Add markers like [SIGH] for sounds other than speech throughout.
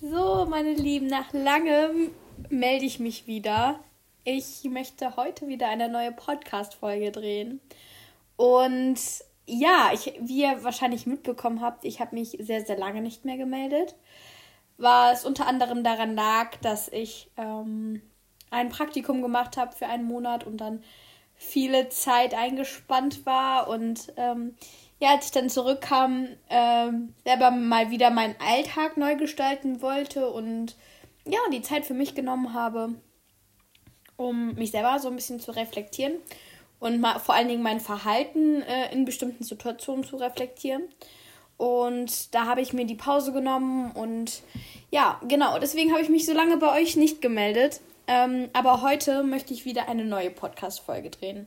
So, meine Lieben, nach langem melde ich mich wieder. Ich möchte heute wieder eine neue Podcast-Folge drehen. Und ja, ich, wie ihr wahrscheinlich mitbekommen habt, ich habe mich sehr, sehr lange nicht mehr gemeldet. Was unter anderem daran lag, dass ich ähm, ein Praktikum gemacht habe für einen Monat und dann viele Zeit eingespannt war und ähm, ja, als ich dann zurückkam, ähm, selber mal wieder meinen Alltag neu gestalten wollte und ja, die Zeit für mich genommen habe, um mich selber so ein bisschen zu reflektieren und mal, vor allen Dingen mein Verhalten äh, in bestimmten Situationen zu reflektieren. Und da habe ich mir die Pause genommen und ja, genau, deswegen habe ich mich so lange bei euch nicht gemeldet. Ähm, aber heute möchte ich wieder eine neue Podcast-Folge drehen.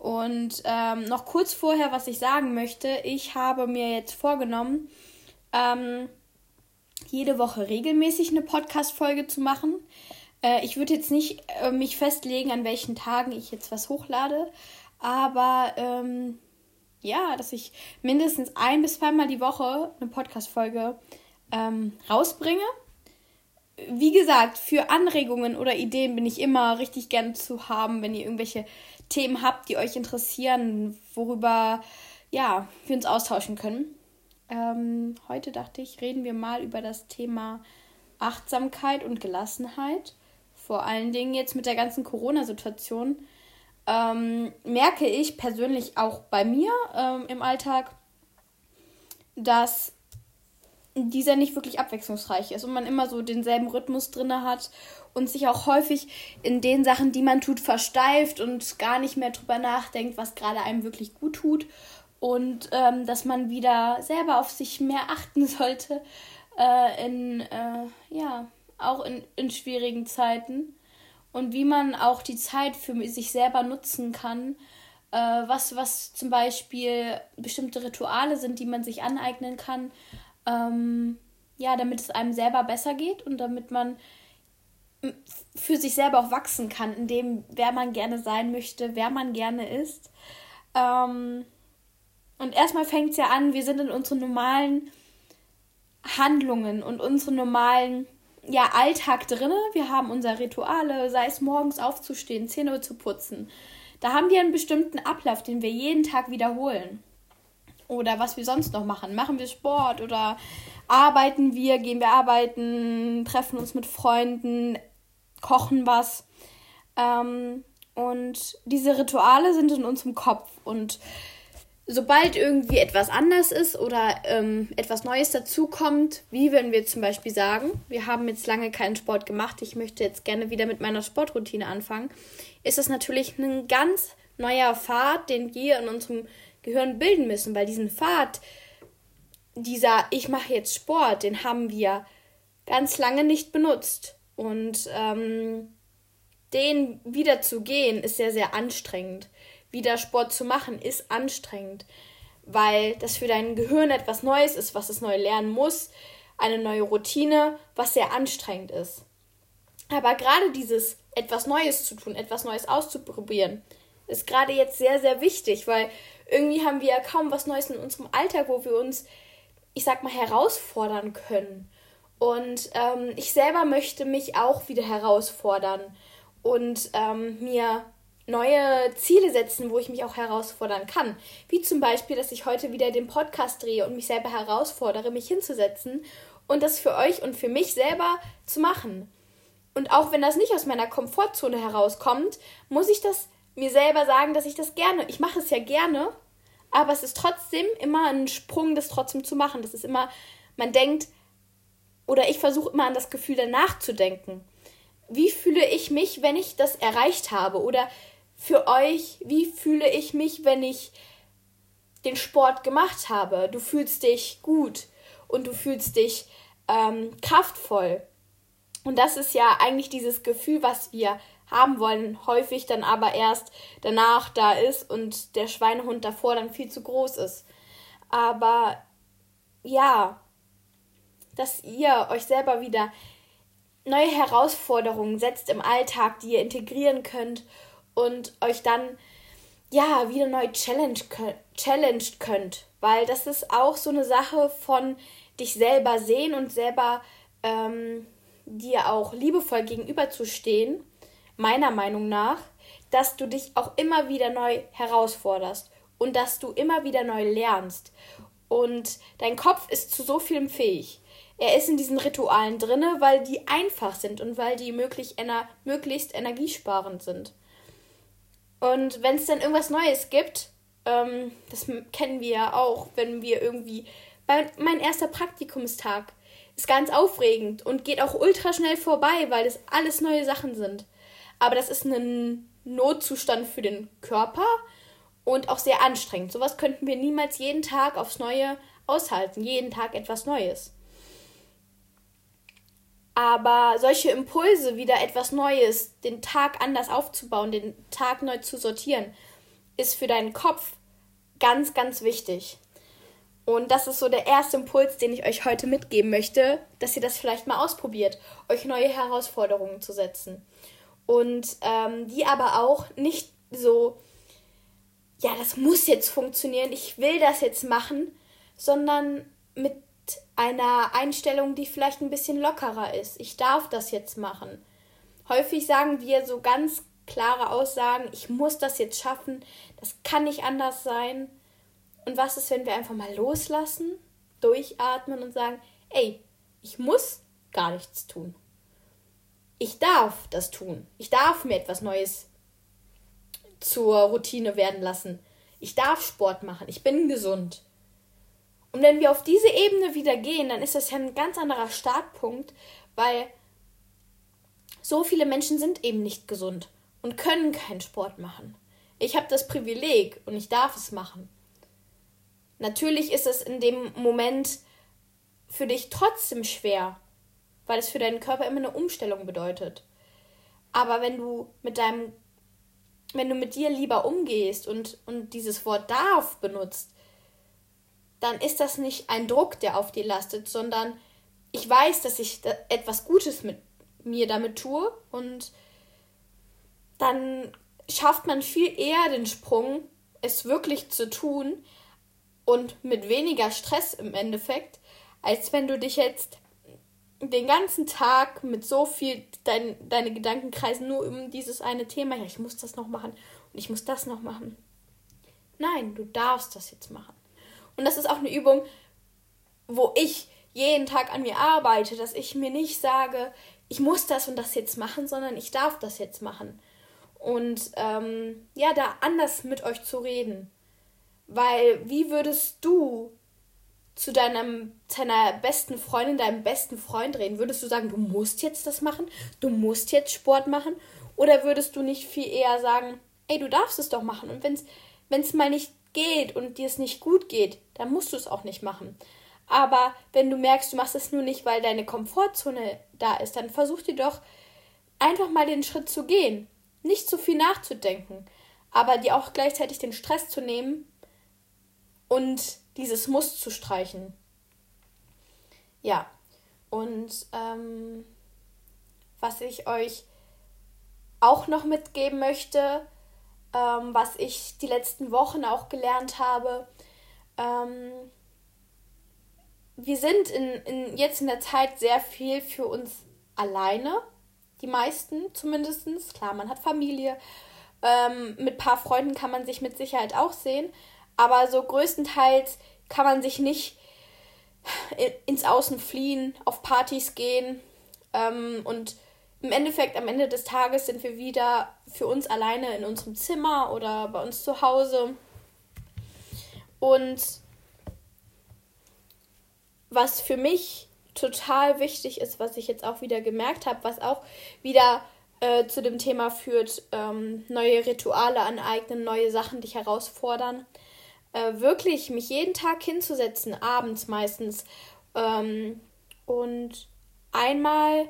Und ähm, noch kurz vorher, was ich sagen möchte, ich habe mir jetzt vorgenommen, ähm, jede Woche regelmäßig eine Podcast-Folge zu machen. Äh, ich würde jetzt nicht äh, mich festlegen, an welchen Tagen ich jetzt was hochlade, aber ähm, ja, dass ich mindestens ein bis zweimal die Woche eine Podcast-Folge ähm, rausbringe wie gesagt, für Anregungen oder Ideen bin ich immer richtig gern zu haben, wenn ihr irgendwelche Themen habt, die euch interessieren, worüber ja, wir uns austauschen können. Ähm, heute dachte ich, reden wir mal über das Thema Achtsamkeit und Gelassenheit. Vor allen Dingen jetzt mit der ganzen Corona-Situation ähm, merke ich persönlich auch bei mir ähm, im Alltag, dass dieser nicht wirklich abwechslungsreich ist und man immer so denselben Rhythmus drinne hat und sich auch häufig in den Sachen, die man tut, versteift und gar nicht mehr drüber nachdenkt, was gerade einem wirklich gut tut. Und ähm, dass man wieder selber auf sich mehr achten [LAUGHS] sollte äh, in äh, ja auch in, in schwierigen Zeiten. Und wie man auch die Zeit für sich selber nutzen kann äh, was was zum Beispiel bestimmte Rituale sind, die man sich aneignen kann ähm, ja, damit es einem selber besser geht und damit man für sich selber auch wachsen kann, in dem, wer man gerne sein möchte, wer man gerne ist. Ähm, und erstmal fängt es ja an, wir sind in unseren normalen Handlungen und unseren normalen ja, Alltag drin. Wir haben unsere Rituale, sei es morgens aufzustehen, Zähne zu putzen. Da haben wir einen bestimmten Ablauf, den wir jeden Tag wiederholen oder was wir sonst noch machen. Machen wir Sport oder arbeiten wir, gehen wir arbeiten, treffen uns mit Freunden, kochen was. Ähm, und diese Rituale sind in unserem Kopf. Und sobald irgendwie etwas anders ist oder ähm, etwas Neues dazukommt, wie wenn wir zum Beispiel sagen, wir haben jetzt lange keinen Sport gemacht, ich möchte jetzt gerne wieder mit meiner Sportroutine anfangen, ist das natürlich ein ganz neuer Pfad, den wir in unserem Gehirn bilden müssen, weil diesen Pfad, dieser Ich mache jetzt Sport, den haben wir ganz lange nicht benutzt. Und ähm, den wieder zu gehen, ist sehr, sehr anstrengend. Wieder Sport zu machen, ist anstrengend, weil das für dein Gehirn etwas Neues ist, was es neu lernen muss, eine neue Routine, was sehr anstrengend ist. Aber gerade dieses etwas Neues zu tun, etwas Neues auszuprobieren, ist gerade jetzt sehr, sehr wichtig, weil irgendwie haben wir ja kaum was Neues in unserem Alltag, wo wir uns, ich sag mal, herausfordern können. Und ähm, ich selber möchte mich auch wieder herausfordern und ähm, mir neue Ziele setzen, wo ich mich auch herausfordern kann. Wie zum Beispiel, dass ich heute wieder den Podcast drehe und mich selber herausfordere, mich hinzusetzen und das für euch und für mich selber zu machen. Und auch wenn das nicht aus meiner Komfortzone herauskommt, muss ich das mir selber sagen, dass ich das gerne, ich mache es ja gerne, aber es ist trotzdem immer ein Sprung, das trotzdem zu machen. Das ist immer, man denkt, oder ich versuche immer an das Gefühl danach zu denken. Wie fühle ich mich, wenn ich das erreicht habe? Oder für euch, wie fühle ich mich, wenn ich den Sport gemacht habe? Du fühlst dich gut und du fühlst dich ähm, kraftvoll. Und das ist ja eigentlich dieses Gefühl, was wir haben wollen, häufig dann aber erst danach da ist und der Schweinehund davor dann viel zu groß ist. Aber ja, dass ihr euch selber wieder neue Herausforderungen setzt im Alltag, die ihr integrieren könnt und euch dann ja wieder neu challenge, challenged könnt, weil das ist auch so eine Sache von dich selber sehen und selber ähm, dir auch liebevoll gegenüberzustehen, meiner Meinung nach, dass du dich auch immer wieder neu herausforderst und dass du immer wieder neu lernst. Und dein Kopf ist zu so vielem fähig. Er ist in diesen Ritualen drinne, weil die einfach sind und weil die möglich, ener möglichst energiesparend sind. Und wenn es dann irgendwas Neues gibt, ähm, das kennen wir ja auch, wenn wir irgendwie. Mein erster Praktikumstag ist ganz aufregend und geht auch ultra schnell vorbei, weil das alles neue Sachen sind. Aber das ist ein Notzustand für den Körper und auch sehr anstrengend. Sowas könnten wir niemals jeden Tag aufs Neue aushalten. Jeden Tag etwas Neues. Aber solche Impulse, wieder etwas Neues, den Tag anders aufzubauen, den Tag neu zu sortieren, ist für deinen Kopf ganz, ganz wichtig. Und das ist so der erste Impuls, den ich euch heute mitgeben möchte, dass ihr das vielleicht mal ausprobiert, euch neue Herausforderungen zu setzen. Und ähm, die aber auch nicht so, ja, das muss jetzt funktionieren, ich will das jetzt machen, sondern mit einer Einstellung, die vielleicht ein bisschen lockerer ist. Ich darf das jetzt machen. Häufig sagen wir so ganz klare Aussagen, ich muss das jetzt schaffen, das kann nicht anders sein. Und was ist, wenn wir einfach mal loslassen, durchatmen und sagen, ey, ich muss gar nichts tun. Ich darf das tun. Ich darf mir etwas Neues zur Routine werden lassen. Ich darf Sport machen. Ich bin gesund. Und wenn wir auf diese Ebene wieder gehen, dann ist das ja ein ganz anderer Startpunkt, weil so viele Menschen sind eben nicht gesund und können keinen Sport machen. Ich habe das Privileg und ich darf es machen. Natürlich ist es in dem Moment für dich trotzdem schwer, weil es für deinen Körper immer eine Umstellung bedeutet. Aber wenn du mit deinem wenn du mit dir lieber umgehst und, und dieses Wort darf benutzt, dann ist das nicht ein Druck, der auf dir lastet, sondern ich weiß, dass ich da etwas Gutes mit mir damit tue und dann schafft man viel eher den Sprung, es wirklich zu tun und mit weniger Stress im Endeffekt, als wenn du dich jetzt den ganzen Tag mit so viel, dein, deine Gedanken kreisen nur um dieses eine Thema, ja, ich muss das noch machen und ich muss das noch machen. Nein, du darfst das jetzt machen. Und das ist auch eine Übung, wo ich jeden Tag an mir arbeite, dass ich mir nicht sage, ich muss das und das jetzt machen, sondern ich darf das jetzt machen. Und ähm, ja, da anders mit euch zu reden. Weil wie würdest du zu deinem, deiner besten Freundin, deinem besten Freund reden? Würdest du sagen, du musst jetzt das machen? Du musst jetzt Sport machen? Oder würdest du nicht viel eher sagen, ey, du darfst es doch machen? Und wenn es mal nicht geht und dir es nicht gut geht, dann musst du es auch nicht machen. Aber wenn du merkst, du machst es nur nicht, weil deine Komfortzone da ist, dann versuch dir doch einfach mal den Schritt zu gehen. Nicht zu viel nachzudenken, aber dir auch gleichzeitig den Stress zu nehmen und dieses Muss zu streichen. Ja, und ähm, was ich euch auch noch mitgeben möchte, ähm, was ich die letzten Wochen auch gelernt habe. Ähm, wir sind in, in, jetzt in der Zeit sehr viel für uns alleine. Die meisten zumindest. Klar, man hat Familie. Ähm, mit ein paar Freunden kann man sich mit Sicherheit auch sehen. Aber so größtenteils kann man sich nicht ins Außen fliehen, auf Partys gehen ähm, und im Endeffekt, am Ende des Tages sind wir wieder für uns alleine in unserem Zimmer oder bei uns zu Hause. Und was für mich total wichtig ist, was ich jetzt auch wieder gemerkt habe, was auch wieder äh, zu dem Thema führt, ähm, neue Rituale aneignen, neue Sachen dich herausfordern. Äh, wirklich mich jeden Tag hinzusetzen, abends meistens, ähm, und einmal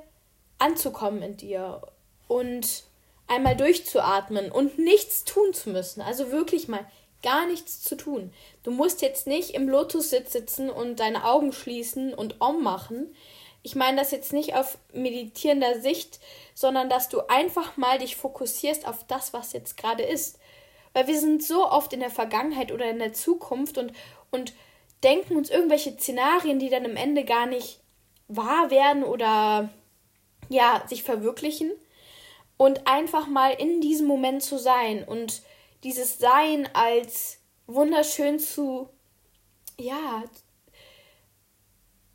anzukommen in dir und einmal durchzuatmen und nichts tun zu müssen. Also wirklich mal gar nichts zu tun. Du musst jetzt nicht im Lotussitz sitzen und deine Augen schließen und Om machen. Ich meine das jetzt nicht auf meditierender Sicht, sondern dass du einfach mal dich fokussierst auf das, was jetzt gerade ist. Weil wir sind so oft in der Vergangenheit oder in der Zukunft und, und denken uns irgendwelche Szenarien, die dann im Ende gar nicht wahr werden oder ja, sich verwirklichen. Und einfach mal in diesem Moment zu sein und dieses Sein als wunderschön zu ja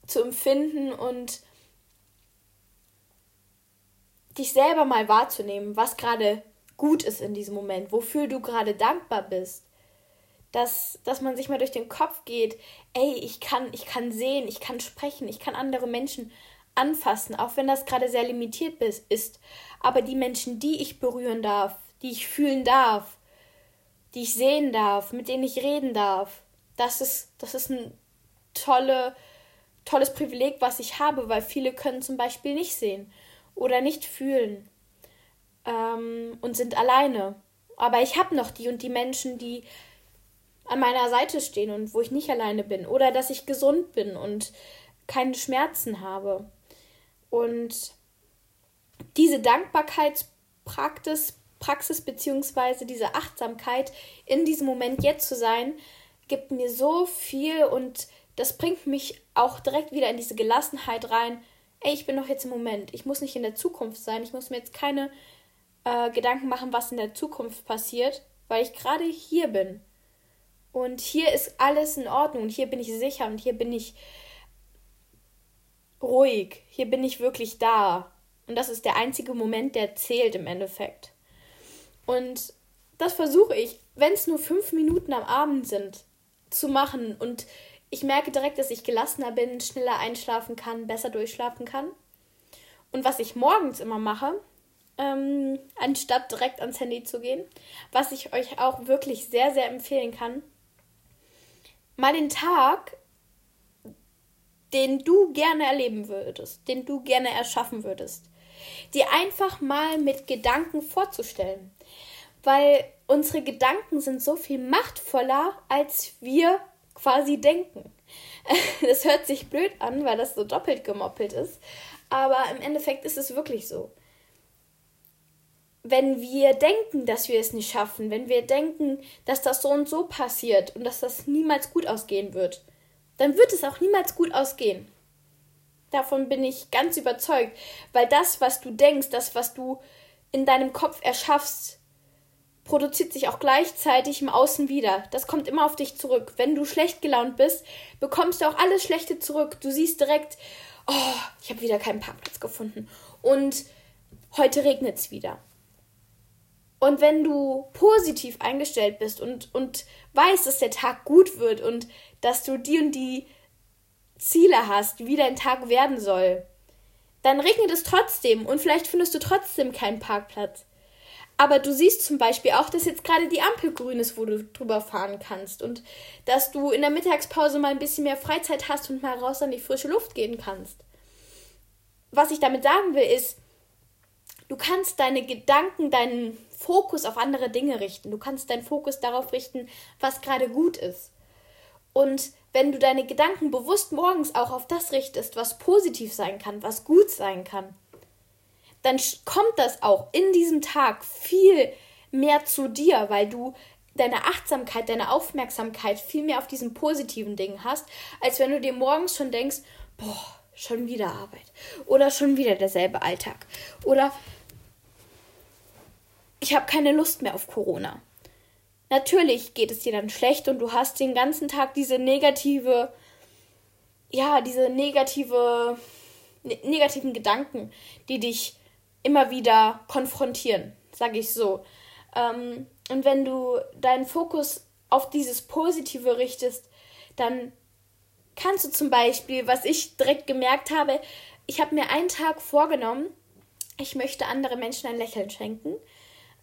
zu empfinden und dich selber mal wahrzunehmen, was gerade gut ist in diesem Moment, wofür du gerade dankbar bist. Dass, dass man sich mal durch den Kopf geht, ey, ich kann, ich kann sehen, ich kann sprechen, ich kann andere Menschen anfassen, auch wenn das gerade sehr limitiert ist. Aber die Menschen, die ich berühren darf, die ich fühlen darf, die ich sehen darf, mit denen ich reden darf, das ist, das ist ein tolle, tolles Privileg, was ich habe, weil viele können zum Beispiel nicht sehen oder nicht fühlen ähm, und sind alleine. Aber ich habe noch die und die Menschen, die an meiner Seite stehen und wo ich nicht alleine bin. Oder dass ich gesund bin und keine Schmerzen habe. Und diese Dankbarkeitspraxis Praxis beziehungsweise diese Achtsamkeit in diesem Moment jetzt zu sein, gibt mir so viel und das bringt mich auch direkt wieder in diese Gelassenheit rein. Ey, ich bin doch jetzt im Moment. Ich muss nicht in der Zukunft sein. Ich muss mir jetzt keine äh, Gedanken machen, was in der Zukunft passiert, weil ich gerade hier bin. Und hier ist alles in Ordnung und hier bin ich sicher und hier bin ich ruhig. Hier bin ich wirklich da. Und das ist der einzige Moment, der zählt im Endeffekt. Und das versuche ich, wenn es nur fünf Minuten am Abend sind, zu machen. Und ich merke direkt, dass ich gelassener bin, schneller einschlafen kann, besser durchschlafen kann. Und was ich morgens immer mache, ähm, anstatt direkt ans Handy zu gehen. Was ich euch auch wirklich sehr, sehr empfehlen kann. Mal den Tag, den du gerne erleben würdest, den du gerne erschaffen würdest, dir einfach mal mit Gedanken vorzustellen. Weil unsere Gedanken sind so viel machtvoller, als wir quasi denken. [LAUGHS] Das hört sich blöd an, weil das so doppelt gemoppelt ist. Aber im Endeffekt ist es wirklich so wenn wir denken, dass wir es nicht schaffen, wenn wir denken, dass das so und so passiert und dass das niemals gut ausgehen wird, dann wird es auch niemals gut ausgehen. Davon bin ich ganz überzeugt, weil das, was du denkst, das, was du in deinem Kopf erschaffst, produziert sich auch gleichzeitig im Außen wieder. Das kommt immer auf dich zurück. Wenn du schlecht gelaunt bist, bekommst du auch alles Schlechte zurück. Du siehst direkt, oh, ich habe wieder keinen Parkplatz gefunden. Und heute regnet es wieder. Und wenn du positiv eingestellt bist und, und weißt, dass der Tag gut wird und dass du die und die Ziele hast, wie dein Tag werden soll, dann regnet es trotzdem und vielleicht findest du trotzdem keinen Parkplatz. Aber du siehst zum Beispiel auch, dass jetzt gerade die Ampel grün ist, wo du drüber fahren kannst und dass du in der Mittagspause mal ein bisschen mehr Freizeit hast und mal raus an die frische Luft gehen kannst. Was ich damit sagen will, ist, du kannst deine Gedanken, deinen Fokus auf andere Dinge richten. Du kannst deinen Fokus darauf richten, was gerade gut ist. Und wenn du deine Gedanken bewusst morgens auch auf das richtest, was positiv sein kann, was gut sein kann, dann kommt das auch in diesem Tag viel mehr zu dir, weil du deine Achtsamkeit, deine Aufmerksamkeit viel mehr auf diesen positiven Dingen hast, als wenn du dir morgens schon denkst, boah, schon wieder Arbeit oder schon wieder derselbe Alltag oder ich habe keine Lust mehr auf Corona. Natürlich geht es dir dann schlecht und du hast den ganzen Tag diese negative, ja, diese negative, ne negativen Gedanken, die dich immer wieder konfrontieren, sage ich so. Ähm, und wenn du deinen Fokus auf dieses Positive richtest, dann kannst du zum Beispiel, was ich direkt gemerkt habe, ich habe mir einen Tag vorgenommen, ich möchte andere Menschen ein Lächeln schenken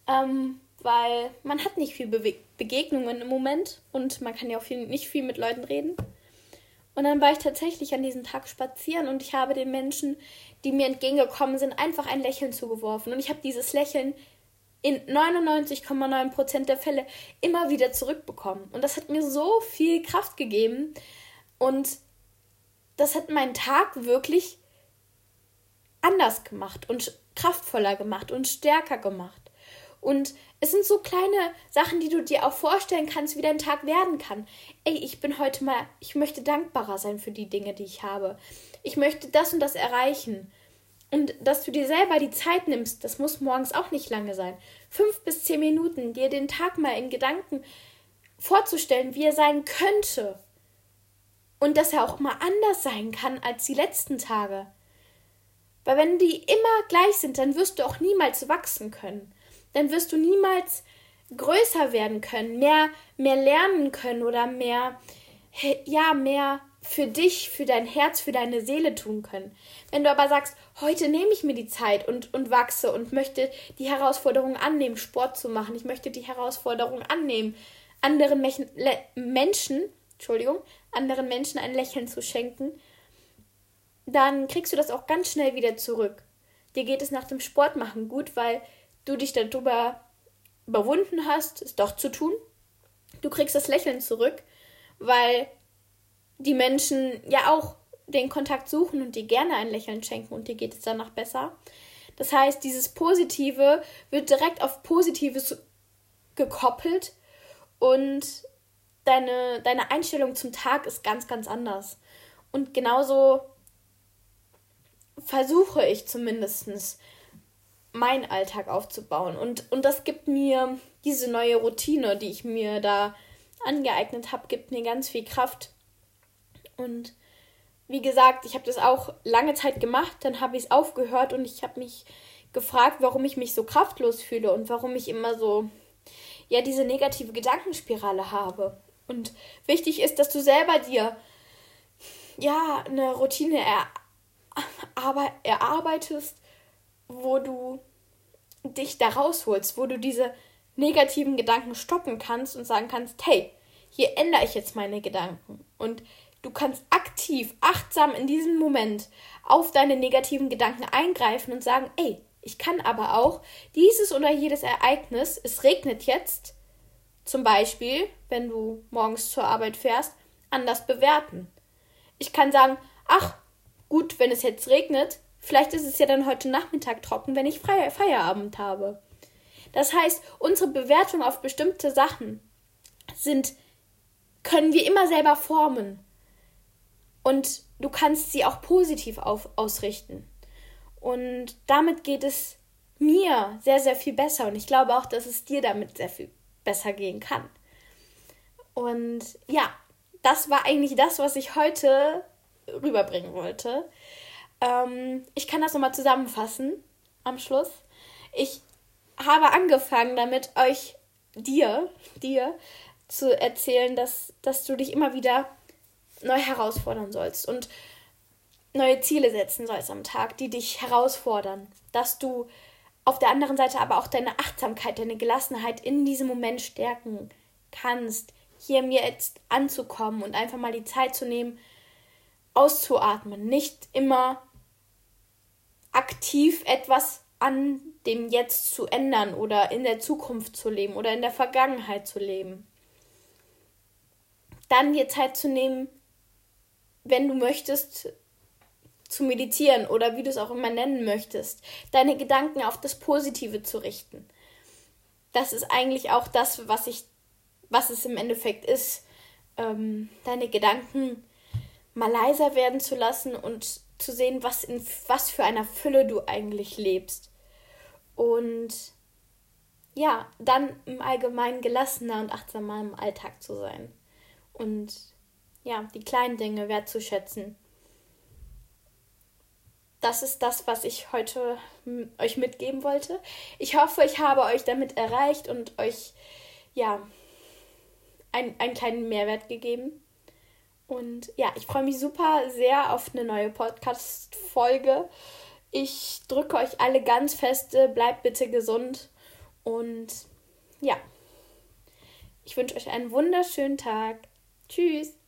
ähm, weil man hat nicht viel Be Begegnungen im Moment und man kann ja auch viel, nicht viel mit Leuten reden. Und dann war ich tatsächlich an diesem Tag spazieren und ich habe den Menschen, die mir entgegengekommen sind, einfach ein Lächeln zugeworfen. Und ich habe dieses Lächeln in 99,9% der Fälle immer wieder zurückbekommen. Und das hat mir so viel Kraft gegeben. Und das hat meinen Tag wirklich anders gemacht und kraftvoller gemacht und stärker gemacht. Und es sind so kleine Sachen, die du dir auch vorstellen kannst, wie dein Tag werden kann. Ey, ich bin heute mal, ich möchte dankbarer sein für die Dinge, die ich habe. ich möchte das und das erreichen. Und dass du dir selber die Zeit nimmst, das muss morgens auch nicht lange sein. Fünf bis zehn Minuten, dir den Tag mal in Gedanken vorzustellen, wie er sein könnte. Und dass er auch mal anders sein kann als die letzten Tage. Weil wenn die immer gleich sind, dann wirst du auch niemals wachsen können. Dann wirst du niemals größer werden können, mehr, mehr lernen können oder mehr, ja, mehr für dich, für dein Herz, für deine Seele tun können. Wenn du aber sagst, heute nehme ich mir die Zeit und, und wachse und möchte die Herausforderung annehmen, Sport zu machen, ich möchte die Herausforderung annehmen, anderen Menschen, Menschen, Entschuldigung, anderen Menschen ein Lächeln zu schenken, dann kriegst du das auch ganz schnell wieder zurück. Dir geht es nach dem Sport machen gut, weil du dich darüber überwunden hast, es doch zu tun. Du kriegst das Lächeln zurück, weil die Menschen ja auch den Kontakt suchen und dir gerne ein Lächeln schenken und dir geht es danach besser. Das heißt, dieses Positive wird direkt auf Positives gekoppelt und deine, deine Einstellung zum Tag ist ganz, ganz anders. Und genauso versuche ich zumindest meinen Alltag aufzubauen. Und, und das gibt mir diese neue Routine, die ich mir da angeeignet habe, gibt mir ganz viel Kraft. Und wie gesagt, ich habe das auch lange Zeit gemacht, dann habe ich es aufgehört und ich habe mich gefragt, warum ich mich so kraftlos fühle und warum ich immer so, ja, diese negative Gedankenspirale habe. Und wichtig ist, dass du selber dir, ja, eine Routine er aber erarbeitest, wo du dich da rausholst, wo du diese negativen Gedanken stoppen kannst und sagen kannst, hey, hier ändere ich jetzt meine Gedanken. Und du kannst aktiv, achtsam in diesem Moment auf deine negativen Gedanken eingreifen und sagen, ey, ich kann aber auch dieses oder jedes Ereignis, es regnet jetzt, zum Beispiel, wenn du morgens zur Arbeit fährst, anders bewerten. Ich kann sagen, ach, gut, wenn es jetzt regnet, vielleicht ist es ja dann heute Nachmittag trocken, wenn ich Feierabend habe. Das heißt, unsere Bewertung auf bestimmte Sachen sind, können wir immer selber formen. Und du kannst sie auch positiv auf, ausrichten. Und damit geht es mir sehr, sehr viel besser. Und ich glaube auch, dass es dir damit sehr viel besser gehen kann. Und ja, das war eigentlich das, was ich heute rüberbringen wollte. Ähm, ich kann das nochmal zusammenfassen am Schluss. Ich habe angefangen damit, euch, dir, dir zu erzählen, dass, dass du dich immer wieder neu herausfordern sollst und neue Ziele setzen sollst am Tag, die dich herausfordern. Dass du auf der anderen Seite aber auch deine Achtsamkeit, deine Gelassenheit in diesem Moment stärken kannst, hier mir jetzt anzukommen und einfach mal die Zeit zu nehmen, auszuatmen, nicht immer aktiv etwas an dem Jetzt zu ändern oder in der Zukunft zu leben oder in der Vergangenheit zu leben. Dann dir Zeit zu nehmen, wenn du möchtest, zu meditieren oder wie du es auch immer nennen möchtest, deine Gedanken auf das Positive zu richten. Das ist eigentlich auch das, was ich, was es im Endeffekt ist, ähm, deine Gedanken mal leiser werden zu lassen und zu sehen, was in was für einer Fülle du eigentlich lebst. Und ja, dann im Allgemeinen gelassener und achtsamer im Alltag zu sein. Und ja, die kleinen Dinge wertzuschätzen. Das ist das, was ich heute euch mitgeben wollte. Ich hoffe, ich habe euch damit erreicht und euch ja ein, einen kleinen Mehrwert gegeben. Und ja, ich freue mich super sehr auf eine neue Podcast-Folge. Ich drücke euch alle ganz feste, bleibt bitte gesund und ja, ich wünsche euch einen wunderschönen Tag. Tschüss.